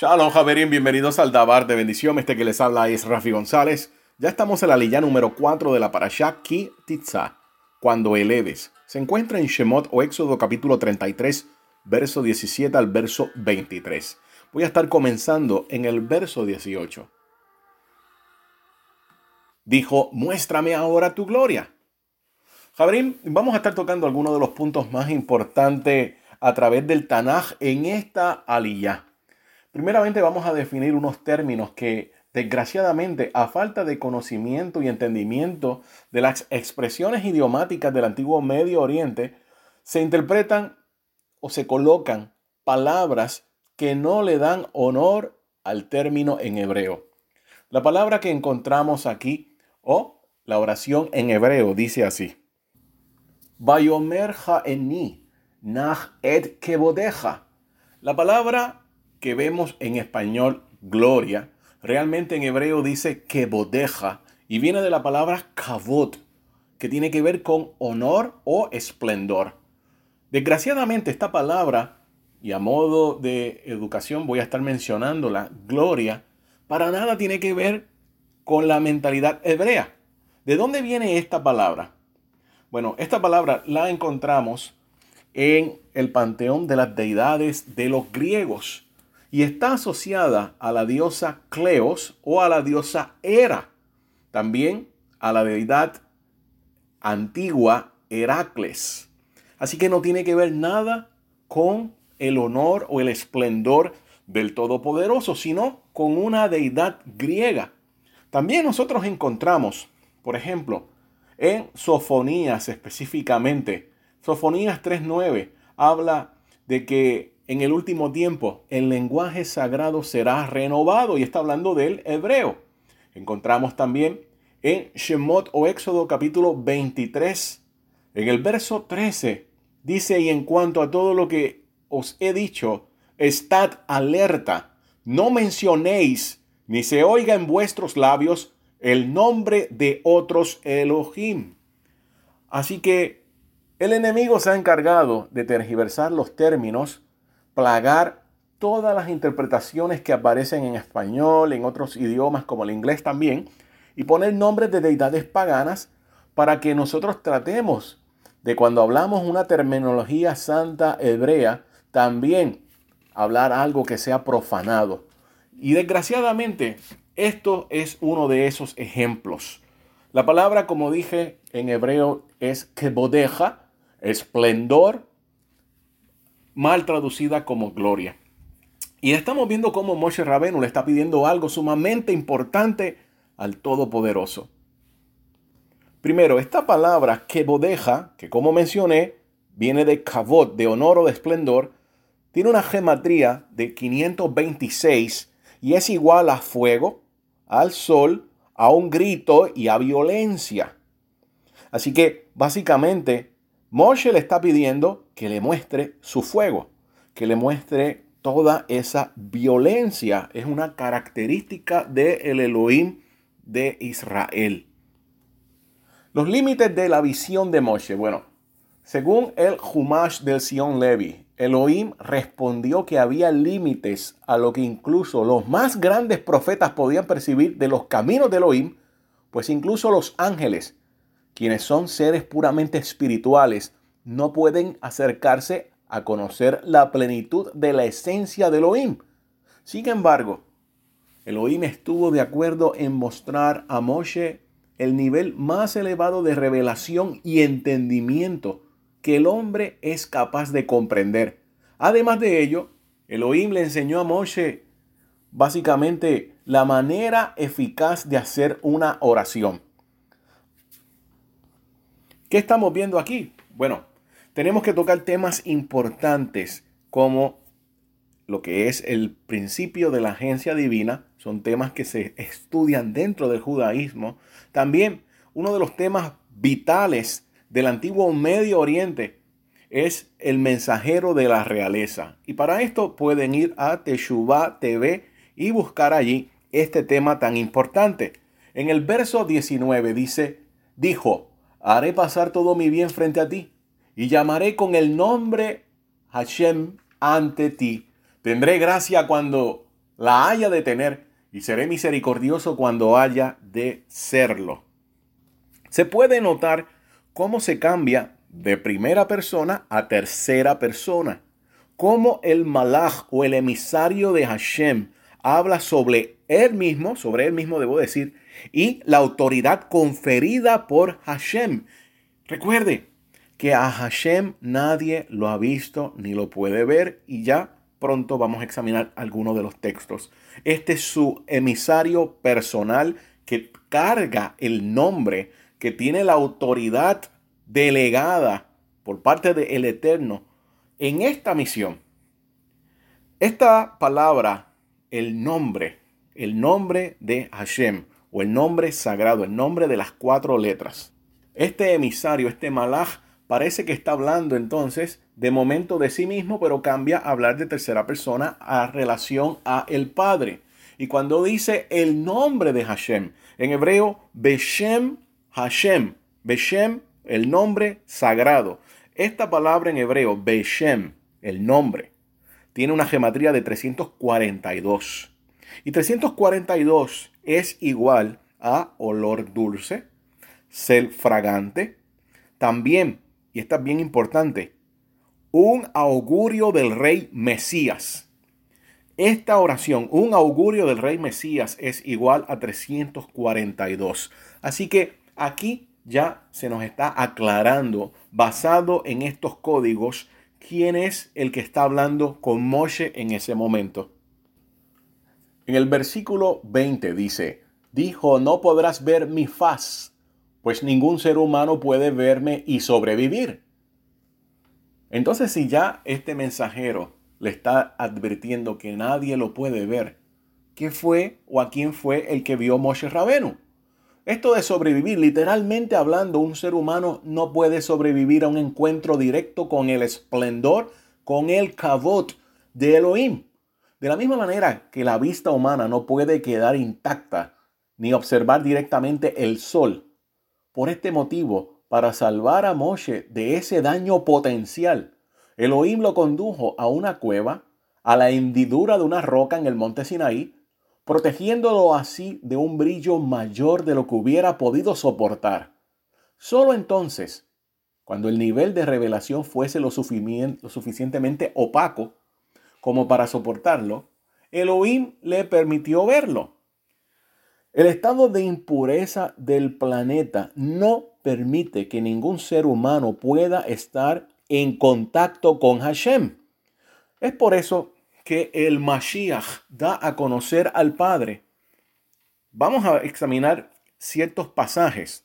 Shalom, Javerín, bienvenidos al Dabar de Bendición. Este que les habla es Rafi González. Ya estamos en la lilla número 4 de la Parashá Ki Titza, cuando eleves. Se encuentra en Shemot o Éxodo capítulo 33, verso 17 al verso 23. Voy a estar comenzando en el verso 18. Dijo, muéstrame ahora tu gloria. Javerín, vamos a estar tocando algunos de los puntos más importantes a través del Tanaj en esta aliyah. Primeramente vamos a definir unos términos que desgraciadamente a falta de conocimiento y entendimiento de las expresiones idiomáticas del antiguo Medio Oriente, se interpretan o se colocan palabras que no le dan honor al término en hebreo. La palabra que encontramos aquí o la oración en hebreo dice así. Eni Nach et. La palabra que vemos en español gloria, realmente en hebreo dice kebodeja y viene de la palabra kavod, que tiene que ver con honor o esplendor. Desgraciadamente esta palabra, y a modo de educación voy a estar mencionando la gloria, para nada tiene que ver con la mentalidad hebrea. ¿De dónde viene esta palabra? Bueno, esta palabra la encontramos en el panteón de las deidades de los griegos y está asociada a la diosa Cleos o a la diosa Hera, también a la deidad antigua Heracles. Así que no tiene que ver nada con el honor o el esplendor del Todopoderoso, sino con una deidad griega. También nosotros encontramos, por ejemplo, en Sofonías específicamente, Sofonías 3.9 habla de que en el último tiempo el lenguaje sagrado será renovado y está hablando del hebreo. Encontramos también en Shemot o Éxodo capítulo 23, en el verso 13, dice, y en cuanto a todo lo que os he dicho, estad alerta, no mencionéis ni se oiga en vuestros labios el nombre de otros Elohim. Así que el enemigo se ha encargado de tergiversar los términos, plagar todas las interpretaciones que aparecen en español, en otros idiomas como el inglés también, y poner nombres de deidades paganas para que nosotros tratemos de cuando hablamos una terminología santa hebrea, también hablar algo que sea profanado. Y desgraciadamente, esto es uno de esos ejemplos. La palabra, como dije en hebreo, es kebodeja, esplendor, mal traducida como gloria. Y estamos viendo cómo Moshe Rabenu le está pidiendo algo sumamente importante al Todopoderoso. Primero, esta palabra que bodeja, que como mencioné, viene de kavod, de honor o de esplendor, tiene una gematría de 526 y es igual a fuego, al sol, a un grito y a violencia. Así que básicamente Moshe le está pidiendo que le muestre su fuego, que le muestre toda esa violencia. Es una característica del Elohim de Israel. Los límites de la visión de Moshe. Bueno, según el Humash del Sion Levi, Elohim respondió que había límites a lo que incluso los más grandes profetas podían percibir de los caminos de Elohim, pues incluso los ángeles quienes son seres puramente espirituales, no pueden acercarse a conocer la plenitud de la esencia de Elohim. Sin embargo, Elohim estuvo de acuerdo en mostrar a Moshe el nivel más elevado de revelación y entendimiento que el hombre es capaz de comprender. Además de ello, Elohim le enseñó a Moshe básicamente la manera eficaz de hacer una oración. ¿Qué estamos viendo aquí? Bueno, tenemos que tocar temas importantes como lo que es el principio de la agencia divina, son temas que se estudian dentro del judaísmo. También uno de los temas vitales del antiguo Medio Oriente es el mensajero de la realeza. Y para esto pueden ir a Teshuvah TV y buscar allí este tema tan importante. En el verso 19 dice, dijo, haré pasar todo mi bien frente a ti y llamaré con el nombre Hashem ante ti. Tendré gracia cuando la haya de tener y seré misericordioso cuando haya de serlo. Se puede notar cómo se cambia de primera persona a tercera persona. Cómo el malach o el emisario de Hashem habla sobre él mismo, sobre él mismo debo decir, y la autoridad conferida por Hashem. Recuerde que a Hashem nadie lo ha visto ni lo puede ver y ya pronto vamos a examinar algunos de los textos. Este es su emisario personal que carga el nombre, que tiene la autoridad delegada por parte del Eterno en esta misión. Esta palabra, el nombre, el nombre de Hashem o el nombre sagrado, el nombre de las cuatro letras. Este emisario, este malach, parece que está hablando entonces de momento de sí mismo, pero cambia a hablar de tercera persona a relación a el Padre. Y cuando dice el nombre de Hashem, en hebreo, Beshem Hashem, Beshem, el nombre sagrado. Esta palabra en hebreo, Beshem, el nombre, tiene una gematría de 342. Y 342 es igual a olor dulce, ser fragante, también, y esta es bien importante, un augurio del rey Mesías. Esta oración, un augurio del rey Mesías, es igual a 342. Así que aquí ya se nos está aclarando, basado en estos códigos, quién es el que está hablando con Moshe en ese momento. En el versículo 20 dice, dijo, no podrás ver mi faz, pues ningún ser humano puede verme y sobrevivir. Entonces, si ya este mensajero le está advirtiendo que nadie lo puede ver, ¿qué fue o a quién fue el que vio Moshe Rabenu? Esto de sobrevivir, literalmente hablando, un ser humano no puede sobrevivir a un encuentro directo con el esplendor, con el kavot de Elohim. De la misma manera que la vista humana no puede quedar intacta ni observar directamente el sol. Por este motivo, para salvar a Moshe de ese daño potencial. Elohim lo condujo a una cueva, a la hendidura de una roca en el monte Sinaí, protegiéndolo así de un brillo mayor de lo que hubiera podido soportar. Solo entonces, cuando el nivel de revelación fuese lo, suficientemente opaco como para soportarlo, Elohim le permitió verlo. El estado de impureza del planeta no permite que ningún ser humano pueda estar en contacto con Hashem. Es por eso que el Mashiach da a conocer al Padre. Vamos a examinar ciertos pasajes.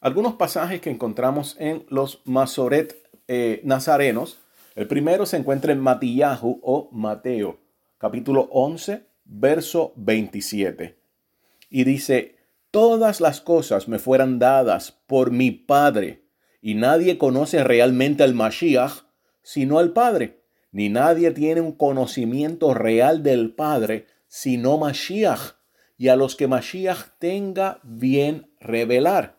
Algunos pasajes que encontramos en los Masoret eh, nazarenos. El primero se encuentra en Matillahu o Mateo, capítulo 11, verso 27 y dice, todas las cosas me fueran dadas por mi Padre, y nadie conoce realmente al Mashiach sino al Padre, ni nadie tiene un conocimiento real del Padre sino Mashiach, y a los que Mashiach tenga bien revelar.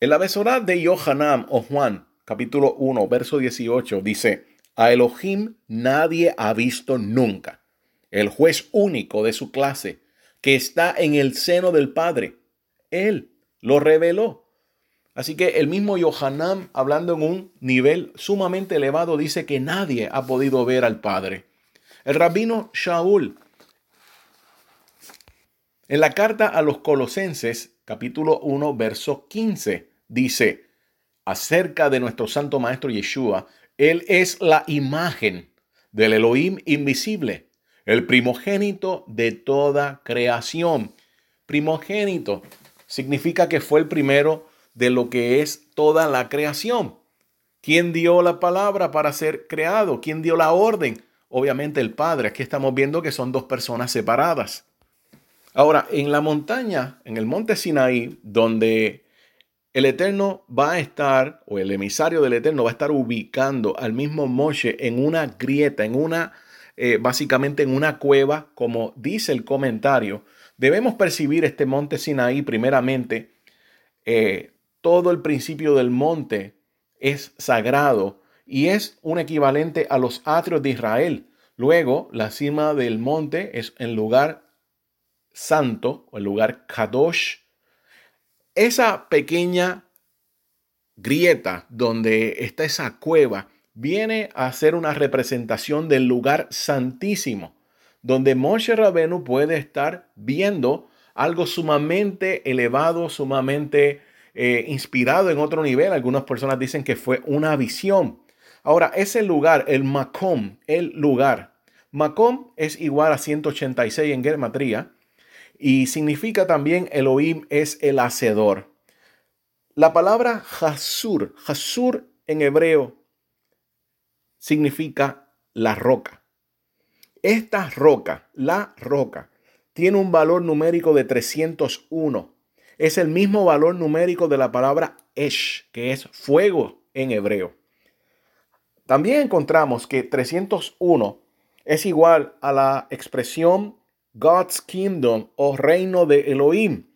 En la Besorá de Yohanan o Juan, capítulo 1, verso 18, dice, a Elohim nadie ha visto nunca el juez único de su clase, que está en el seno del Padre. Él lo reveló. Así que el mismo Yohanan, hablando en un nivel sumamente elevado, dice que nadie ha podido ver al Padre. El rabino Shaul, en la carta a los Colosenses, capítulo 1, verso 15, dice acerca de nuestro Santo Maestro Yeshua, Él es la imagen del Elohim invisible el primogénito de toda creación. Primogénito significa que fue el primero de lo que es toda la creación. ¿Quién dio la palabra para ser creado? ¿Quién dio la orden? Obviamente el Padre. Aquí estamos viendo que son dos personas separadas. Ahora, en la montaña, en el monte Sinaí, donde el Eterno va a estar, o el emisario del Eterno va a estar ubicando al mismo Moshe en una grieta, en una eh, básicamente en una cueva, como dice el comentario. Debemos percibir este monte Sinaí primeramente. Eh, todo el principio del monte es sagrado y es un equivalente a los atrios de Israel, Luego, la cima del monte es el lugar santo o el lugar Kadosh. Esa pequeña grieta donde está esa cueva viene a ser una representación del lugar santísimo, donde Moshe Rabenu puede estar viendo algo sumamente elevado, sumamente eh, inspirado en otro nivel. Algunas personas dicen que fue una visión. Ahora, ese lugar, el Makom, el lugar. Makom es igual a 186 en Germatría y significa también Elohim es el hacedor. La palabra Hasur, Hasur en hebreo, significa la roca. Esta roca, la roca, tiene un valor numérico de 301. Es el mismo valor numérico de la palabra Esh, que es fuego en hebreo. También encontramos que 301 es igual a la expresión God's Kingdom o reino de Elohim.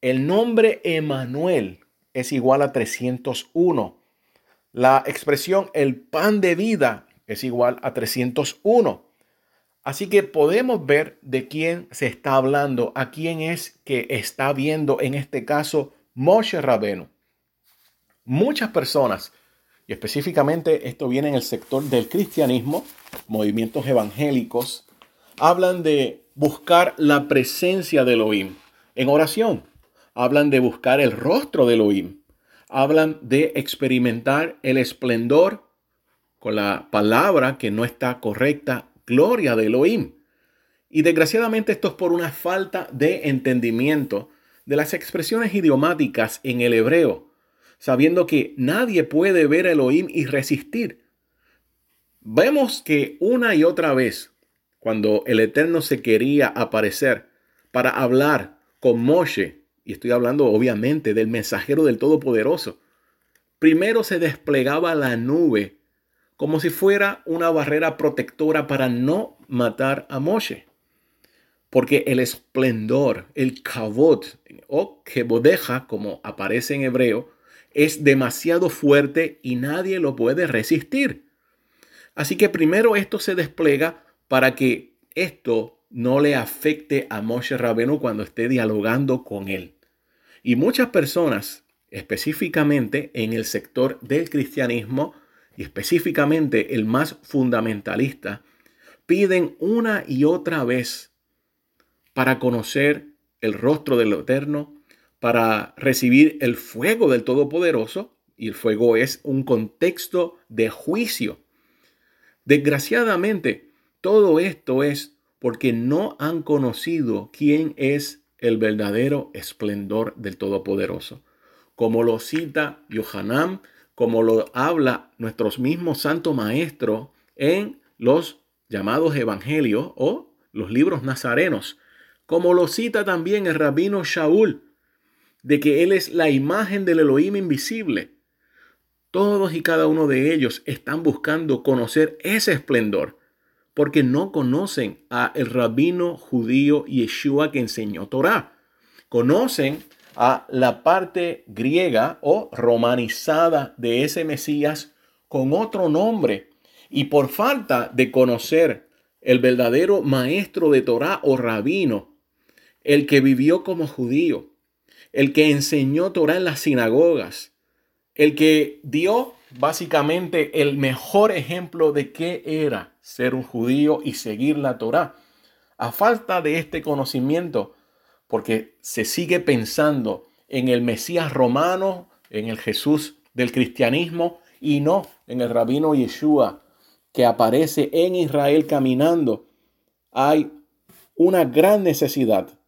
El nombre Emanuel es igual a 301. La expresión el pan de vida es igual a 301. Así que podemos ver de quién se está hablando, a quién es que está viendo en este caso Moshe Rabenu. Muchas personas, y específicamente esto viene en el sector del cristianismo, movimientos evangélicos, hablan de buscar la presencia de Elohim en oración hablan de buscar el rostro de Elohim, hablan de experimentar el esplendor con la palabra que no está correcta, gloria de Elohim. Y desgraciadamente esto es por una falta de entendimiento de las expresiones idiomáticas en el hebreo, sabiendo que nadie puede ver a Elohim y resistir. Vemos que una y otra vez, cuando el Eterno se quería aparecer para hablar con Moshe, y estoy hablando obviamente del mensajero del Todopoderoso, primero se desplegaba la nube como si fuera una barrera protectora para no matar a Moshe. Porque el esplendor, el kavod o kebodeja, como aparece en hebreo, es demasiado fuerte y nadie lo puede resistir. Así que primero esto se despliega para que esto no le afecte a Moshe Rabenu cuando esté dialogando con él. Y muchas personas, específicamente en el sector del cristianismo y específicamente el más fundamentalista, piden una y otra vez para conocer el rostro del Eterno, para recibir el fuego del Todopoderoso, y el fuego es un contexto de juicio. Desgraciadamente, todo esto es porque no han conocido quién es el verdadero esplendor del Todopoderoso. Como lo cita Yohanan, como lo habla nuestros mismos santo maestros en los llamados evangelios o los libros nazarenos, como lo cita también el rabino Shaul, de que él es la imagen del Elohim invisible. Todos y cada uno de ellos están buscando conocer ese esplendor porque no conocen a el rabino judío Yeshua que enseñó Torah. Conocen a la parte griega o romanizada de ese Mesías con otro nombre. Y por falta de conocer el verdadero maestro de Torah o rabino, el que vivió como judío, el que enseñó Torah en las sinagogas, el que dio básicamente el mejor ejemplo de qué era ser un judío y seguir la Torá. A falta de este conocimiento, porque se sigue pensando en el Mesías romano, en el Jesús del cristianismo y no en el rabino Yeshua que aparece en Israel caminando, hay una gran necesidad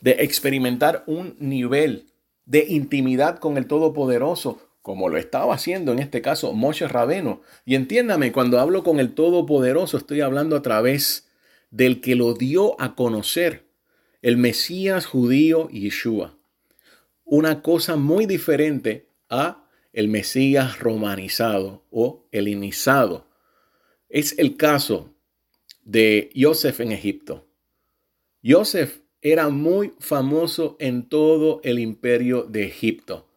de experimentar un nivel de intimidad con el Todopoderoso como lo estaba haciendo en este caso Moshe Rabeno. Y entiéndame, cuando hablo con el Todopoderoso, estoy hablando a través del que lo dio a conocer, el Mesías judío Yeshua. Una cosa muy diferente a el Mesías romanizado o helenizado. Es el caso de Joseph en Egipto. Joseph era muy famoso en todo el imperio de Egipto.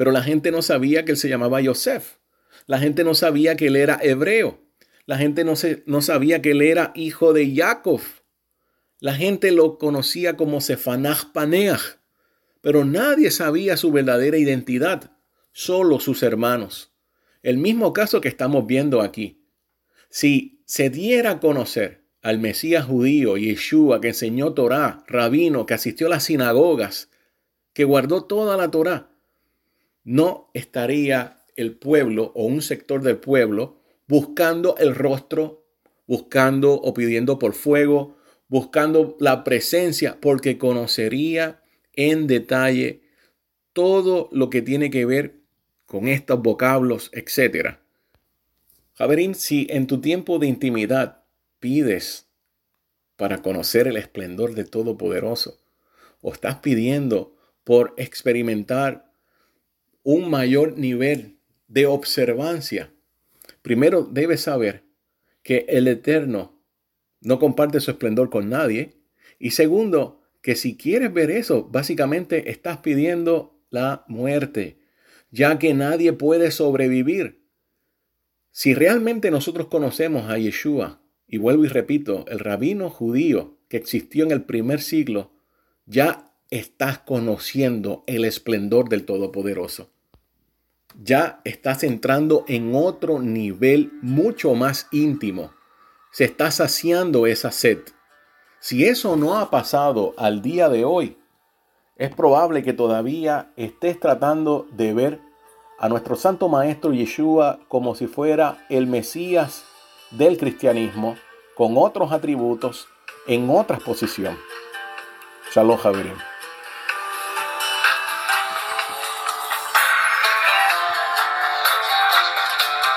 Pero la gente no sabía que él se llamaba Yosef. La gente no sabía que él era hebreo. La gente no, se, no sabía que él era hijo de Jacob. La gente lo conocía como Sefanach Paneach, pero nadie sabía su verdadera identidad, solo sus hermanos. El mismo caso que estamos viendo aquí. Si se diera a conocer al Mesías judío, Yeshua, que enseñó Torah, rabino, que asistió a las sinagogas, que guardó toda la Torah, no estaría el pueblo o un sector del pueblo buscando el rostro, buscando o pidiendo por fuego, buscando la presencia, porque conocería en detalle todo lo que tiene que ver con estos vocablos, etc. Javerín, si en tu tiempo de intimidad pides para conocer el esplendor de Todopoderoso, o estás pidiendo por experimentar un mayor nivel de observancia, primero debes saber que el Eterno no comparte su esplendor con nadie. Y segundo, que si quieres ver eso, básicamente estás pidiendo la muerte, ya que nadie puede sobrevivir. Si realmente nosotros conocemos a Yeshua, y vuelvo y repito, el rabino judío que existió en el primer siglo, ya estás conociendo el esplendor del Todopoderoso. Ya estás entrando en otro nivel mucho más íntimo. Se está saciando esa sed. Si eso no ha pasado al día de hoy, es probable que todavía estés tratando de ver a nuestro Santo Maestro Yeshua como si fuera el Mesías del cristianismo, con otros atributos, en otra posición. Shalom, Javier.